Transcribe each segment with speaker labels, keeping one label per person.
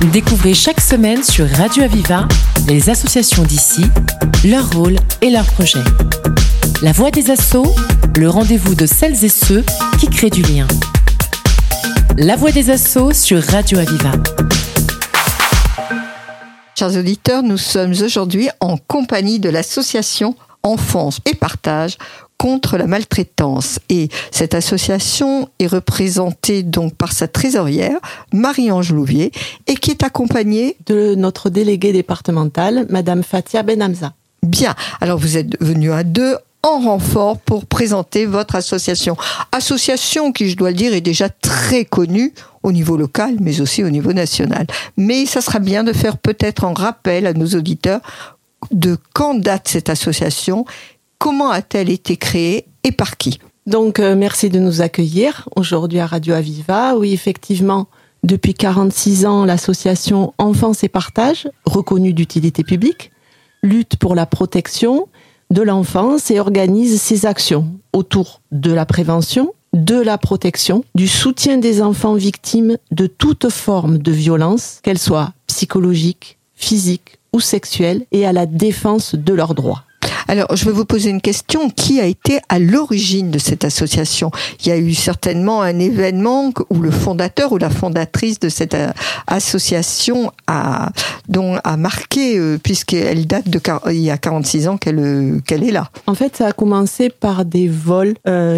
Speaker 1: Découvrez chaque semaine sur Radio Aviva les associations d'ici, leur rôle et leurs projets. La voix des assauts, le rendez-vous de celles et ceux qui créent du lien. La voix des assauts sur Radio Aviva.
Speaker 2: Chers auditeurs, nous sommes aujourd'hui en compagnie de l'association Enfance et Partage contre la maltraitance. Et cette association est représentée donc par sa trésorière, Marie-Ange Louvier, et qui est accompagnée
Speaker 3: de notre déléguée départementale, Madame Fatia Benhamza.
Speaker 2: Bien. Alors vous êtes venus à deux en renfort pour présenter votre association. Association qui, je dois le dire, est déjà très connue au niveau local, mais aussi au niveau national. Mais ça sera bien de faire peut-être un rappel à nos auditeurs de quand date cette association Comment a-t-elle été créée et par qui
Speaker 3: Donc, euh, merci de nous accueillir aujourd'hui à Radio Aviva. Oui, effectivement, depuis 46 ans, l'association Enfance et Partage, reconnue d'utilité publique, lutte pour la protection de l'enfance et organise ses actions autour de la prévention, de la protection, du soutien des enfants victimes de toute forme de violence, qu'elle soit psychologique, physique ou sexuelle, et à la défense de leurs droits.
Speaker 2: Alors, je vais vous poser une question. Qui a été à l'origine de cette association? Il y a eu certainement un événement où le fondateur ou la fondatrice de cette euh, association a, dont a marqué, euh, puisqu'elle date de il y a 46 ans qu'elle euh, qu'elle est là.
Speaker 3: En fait, ça a commencé par des vols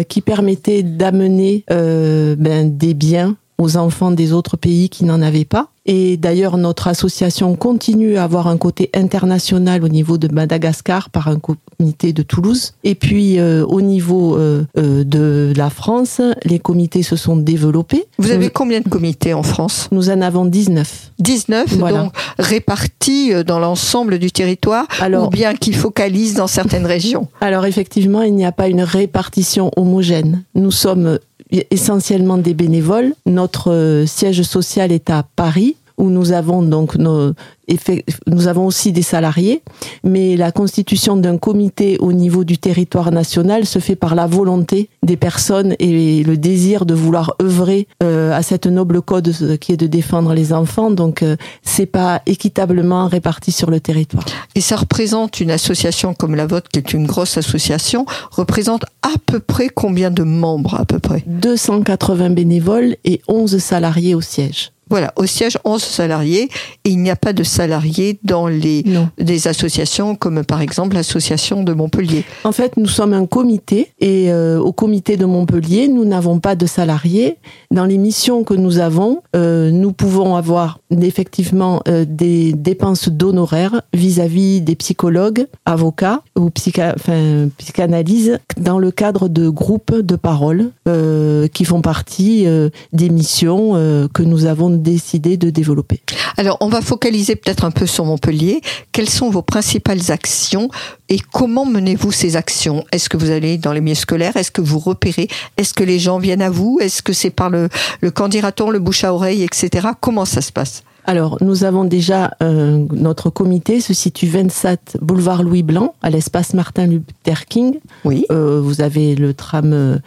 Speaker 3: qui permettaient d'amener ben, des biens aux enfants des autres pays qui n'en avaient pas. Et d'ailleurs, notre association continue à avoir un côté international au niveau de Madagascar par un comité de Toulouse. Et puis, euh, au niveau euh, euh, de la France, les comités se sont développés.
Speaker 2: Vous avez combien de comités en France?
Speaker 3: Nous en avons 19.
Speaker 2: 19, donc répartis dans l'ensemble du territoire, alors, ou bien qui focalisent dans certaines régions?
Speaker 3: Alors, effectivement, il n'y a pas une répartition homogène. Nous sommes essentiellement des bénévoles. Notre euh, siège social est à Paris où nous avons donc nos, nous avons aussi des salariés, mais la constitution d'un comité au niveau du territoire national se fait par la volonté des personnes et le désir de vouloir œuvrer euh, à cette noble code qui est de défendre les enfants. Donc, euh, c'est pas équitablement réparti sur le territoire.
Speaker 2: Et ça représente une association comme la vôtre, qui est une grosse association, représente à peu près combien de membres à peu près?
Speaker 3: 280 bénévoles et 11 salariés au siège.
Speaker 2: Voilà, au siège 11 salariés et il n'y a pas de salariés dans les des associations comme par exemple l'association de Montpellier.
Speaker 3: En fait, nous sommes un comité et euh, au comité de Montpellier, nous n'avons pas de salariés. Dans les missions que nous avons, euh, nous pouvons avoir effectivement euh, des dépenses d'honoraires vis-à-vis des psychologues, avocats ou psycha, enfin, psychanalyse dans le cadre de groupes de parole qui font partie des missions que nous avons décidé de développer.
Speaker 2: Alors, on va focaliser peut-être un peu sur Montpellier. Quelles sont vos principales actions et comment menez-vous ces actions? Est-ce que vous allez dans les milieux scolaires? Est-ce que vous repérez? Est-ce que les gens viennent à vous? Est-ce que c'est par le, le candidaton, le bouche à oreille, etc. Comment ça se passe?
Speaker 3: Alors, nous avons déjà euh, notre comité se situe 27 boulevard Louis Blanc à l'espace Martin Luther King.
Speaker 2: Oui.
Speaker 3: Euh, vous avez le tram euh,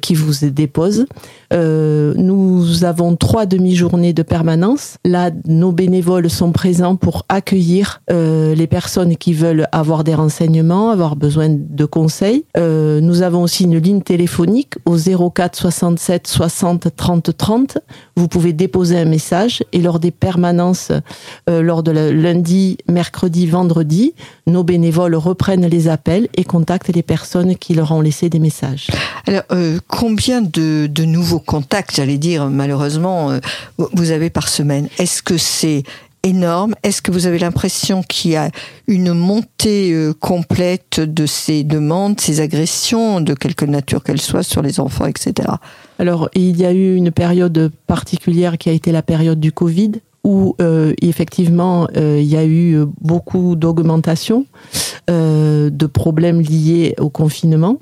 Speaker 3: qui vous dépose. Euh, nous avons trois demi-journées de permanence. Là, nos bénévoles sont présents pour accueillir euh, les personnes qui veulent avoir des renseignements, avoir besoin de conseils. Euh, nous avons aussi une ligne téléphonique au 04 67 60 30 30. Vous pouvez déposer un message et lors des permanences, euh, lors de lundi, mercredi, vendredi, nos bénévoles reprennent les appels et contactent les personnes qui leur ont laissé des messages.
Speaker 2: Alors, euh, combien de, nouveaux contacts, j'allais dire, malheureusement, euh, vous avez par semaine? Est-ce que c'est énorme? Est-ce que vous avez l'impression qu'il y a une montée euh, complète de ces demandes, ces agressions, de quelque nature qu'elles soient, sur les enfants, etc.
Speaker 3: Alors, il y a eu une période particulière qui a été la période du Covid, où effectivement il y a eu beaucoup d'augmentation de problèmes liés au confinement.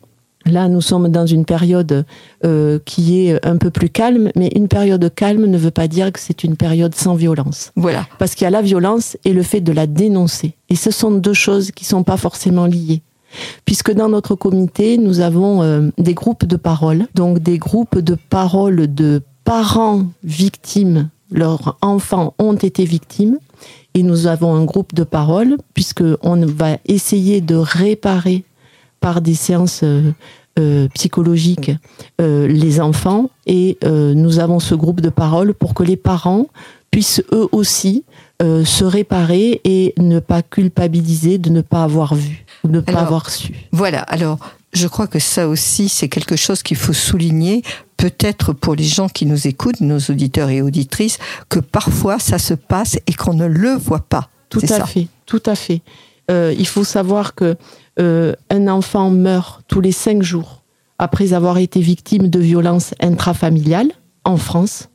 Speaker 3: Là, nous sommes dans une période euh, qui est un peu plus calme, mais une période calme ne veut pas dire que c'est une période sans violence.
Speaker 2: Voilà.
Speaker 3: Parce qu'il y a la violence et le fait de la dénoncer. Et ce sont deux choses qui sont pas forcément liées. Puisque dans notre comité, nous avons euh, des groupes de parole, donc des groupes de parole de parents victimes leurs enfants ont été victimes et nous avons un groupe de parole puisque on va essayer de réparer par des séances euh, euh, psychologiques euh, les enfants et nous avons ce groupe de parole pour que les parents puissent eux aussi se réparer et ne pas culpabiliser de ne pas avoir vu ou ne pas avoir su.
Speaker 2: Voilà, alors je crois que ça aussi, c'est quelque chose qu'il faut souligner, peut-être pour les gens qui nous écoutent, nos auditeurs et auditrices, que parfois ça se passe et qu'on ne le voit pas.
Speaker 3: Tout à fait, tout à fait. Euh, il faut savoir que euh, un enfant meurt tous les cinq jours après avoir été victime de violences intrafamiliales en France.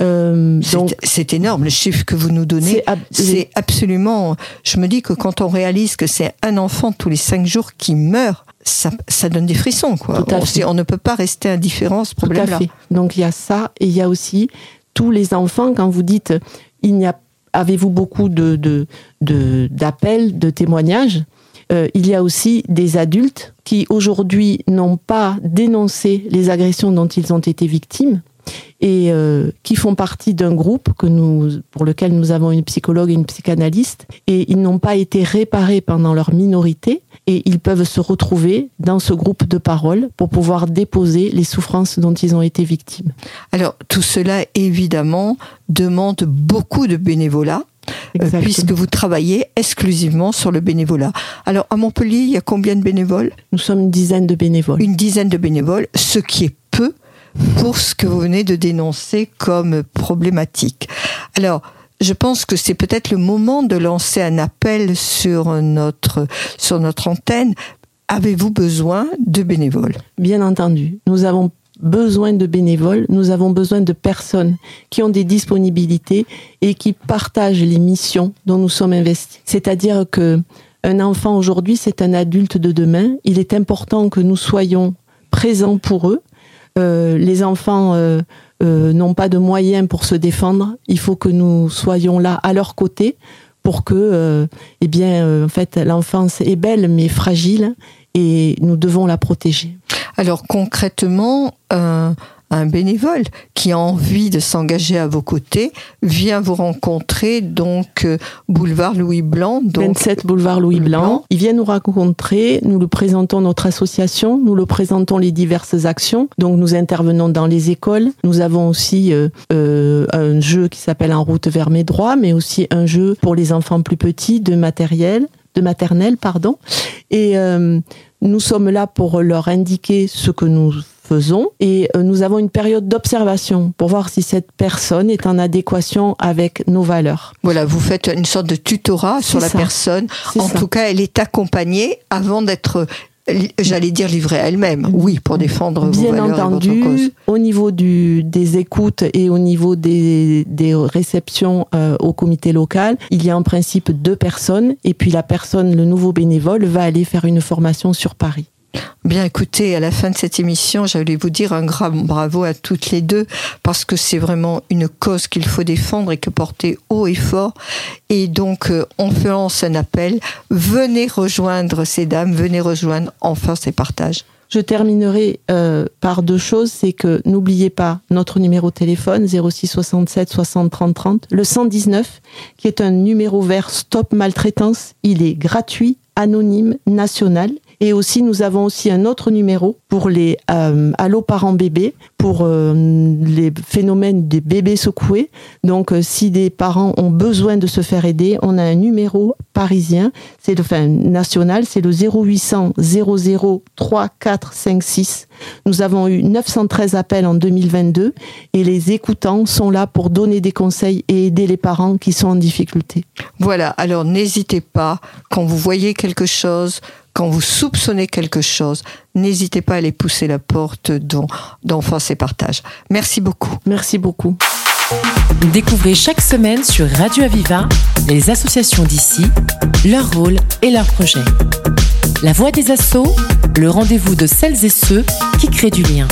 Speaker 2: Euh, c'est énorme le chiffre que vous nous donnez. C'est absolument. Je me dis que quand on réalise que c'est un enfant tous les cinq jours qui meurt, ça, ça donne des frissons. Quoi. On, on, ne peut pas rester indifférent à ce problème-là.
Speaker 3: Donc il y a ça et il y a aussi tous les enfants. Quand vous dites il n'y a avez-vous beaucoup de d'appels, de, de, témoignages euh, il y a aussi des adultes qui aujourd'hui n'ont pas dénoncé les agressions dont ils ont été victimes et euh, qui font partie d'un groupe que nous, pour lequel nous avons une psychologue et une psychanalyste, et ils n'ont pas été réparés pendant leur minorité, et ils peuvent se retrouver dans ce groupe de parole pour pouvoir déposer les souffrances dont ils ont été victimes.
Speaker 2: Alors tout cela, évidemment, demande beaucoup de bénévolat. Euh, puisque vous travaillez exclusivement sur le bénévolat. Alors à Montpellier, il y a combien de bénévoles?
Speaker 3: Nous sommes une dizaine de bénévoles.
Speaker 2: Une dizaine de bénévoles, ce qui est peu pour ce que vous venez de dénoncer comme problématique. Alors, je pense que c'est peut-être le moment de lancer un appel sur notre, sur notre antenne. Avez-vous besoin de bénévoles?
Speaker 3: Bien entendu. Nous avons besoin de bénévoles, nous avons besoin de personnes qui ont des disponibilités et qui partagent les missions dont nous sommes investis. C'est-à-dire que un enfant aujourd'hui, c'est un adulte de demain. Il est important que nous soyons présents pour eux, euh, les enfants euh, euh, n'ont pas de moyens pour se défendre. Il faut que nous soyons là à leur côté pour que, eh bien, en fait, l'enfance est belle mais fragile et nous devons la protéger.
Speaker 2: Alors concrètement, un bénévole qui a envie de s'engager à vos côtés vient vous rencontrer donc euh, boulevard Louis Blanc
Speaker 3: donc 27 boulevard Louis Blanc. Il vient nous rencontrer, nous le présentons notre association, nous le présentons les diverses actions. Donc nous intervenons dans les écoles, nous avons aussi euh, euh, un jeu qui s'appelle En route vers mes droits mais aussi un jeu pour les enfants plus petits de matériel de maternelle, pardon. Et nous sommes là pour leur indiquer ce que nous faisons et euh, nous avons une période d'observation pour voir si cette personne est en adéquation avec nos valeurs.
Speaker 2: Voilà, vous faites une sorte de tutorat sur la personne. En tout cas, elle est accompagnée avant d'être j'allais dire livrée à elle-même, oui, pour défendre
Speaker 3: Bien
Speaker 2: vos valeurs
Speaker 3: entendu,
Speaker 2: et votre cause.
Speaker 3: au niveau du, des écoutes et au niveau des, des réceptions euh, au comité local, il y a en principe deux personnes, et puis la personne, le nouveau bénévole, va aller faire une formation sur Paris.
Speaker 2: Bien écoutez, à la fin de cette émission, j'allais vous dire un grand bravo à toutes les deux parce que c'est vraiment une cause qu'il faut défendre et que porter haut et fort. Et donc, euh, on fait lance un appel. Venez rejoindre ces dames, venez rejoindre enfin ces partages.
Speaker 3: Je terminerai euh, par deux choses, c'est que n'oubliez pas notre numéro de téléphone 06 67 60 30 30, le 119 qui est un numéro vert Stop Maltraitance, il est gratuit, anonyme, national et aussi, nous avons aussi un autre numéro pour les euh, allo parents bébés, pour euh, les phénomènes des bébés secoués. Donc, euh, si des parents ont besoin de se faire aider, on a un numéro parisien, c'est le enfin, national, c'est le 0800 00 3456. Nous avons eu 913 appels en 2022 et les écoutants sont là pour donner des conseils et aider les parents qui sont en difficulté.
Speaker 2: Voilà, alors n'hésitez pas, quand vous voyez quelque chose, quand vous soupçonnez quelque chose, n'hésitez pas à aller pousser la porte d'Enfance et Partage. Merci beaucoup.
Speaker 3: Merci beaucoup.
Speaker 1: Découvrez chaque semaine sur Radio Aviva les associations d'ici, leur rôle et leurs projets. La voix des assauts, le rendez-vous de celles et ceux qui créent du lien.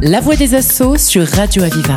Speaker 1: La voix des assauts sur Radio Aviva.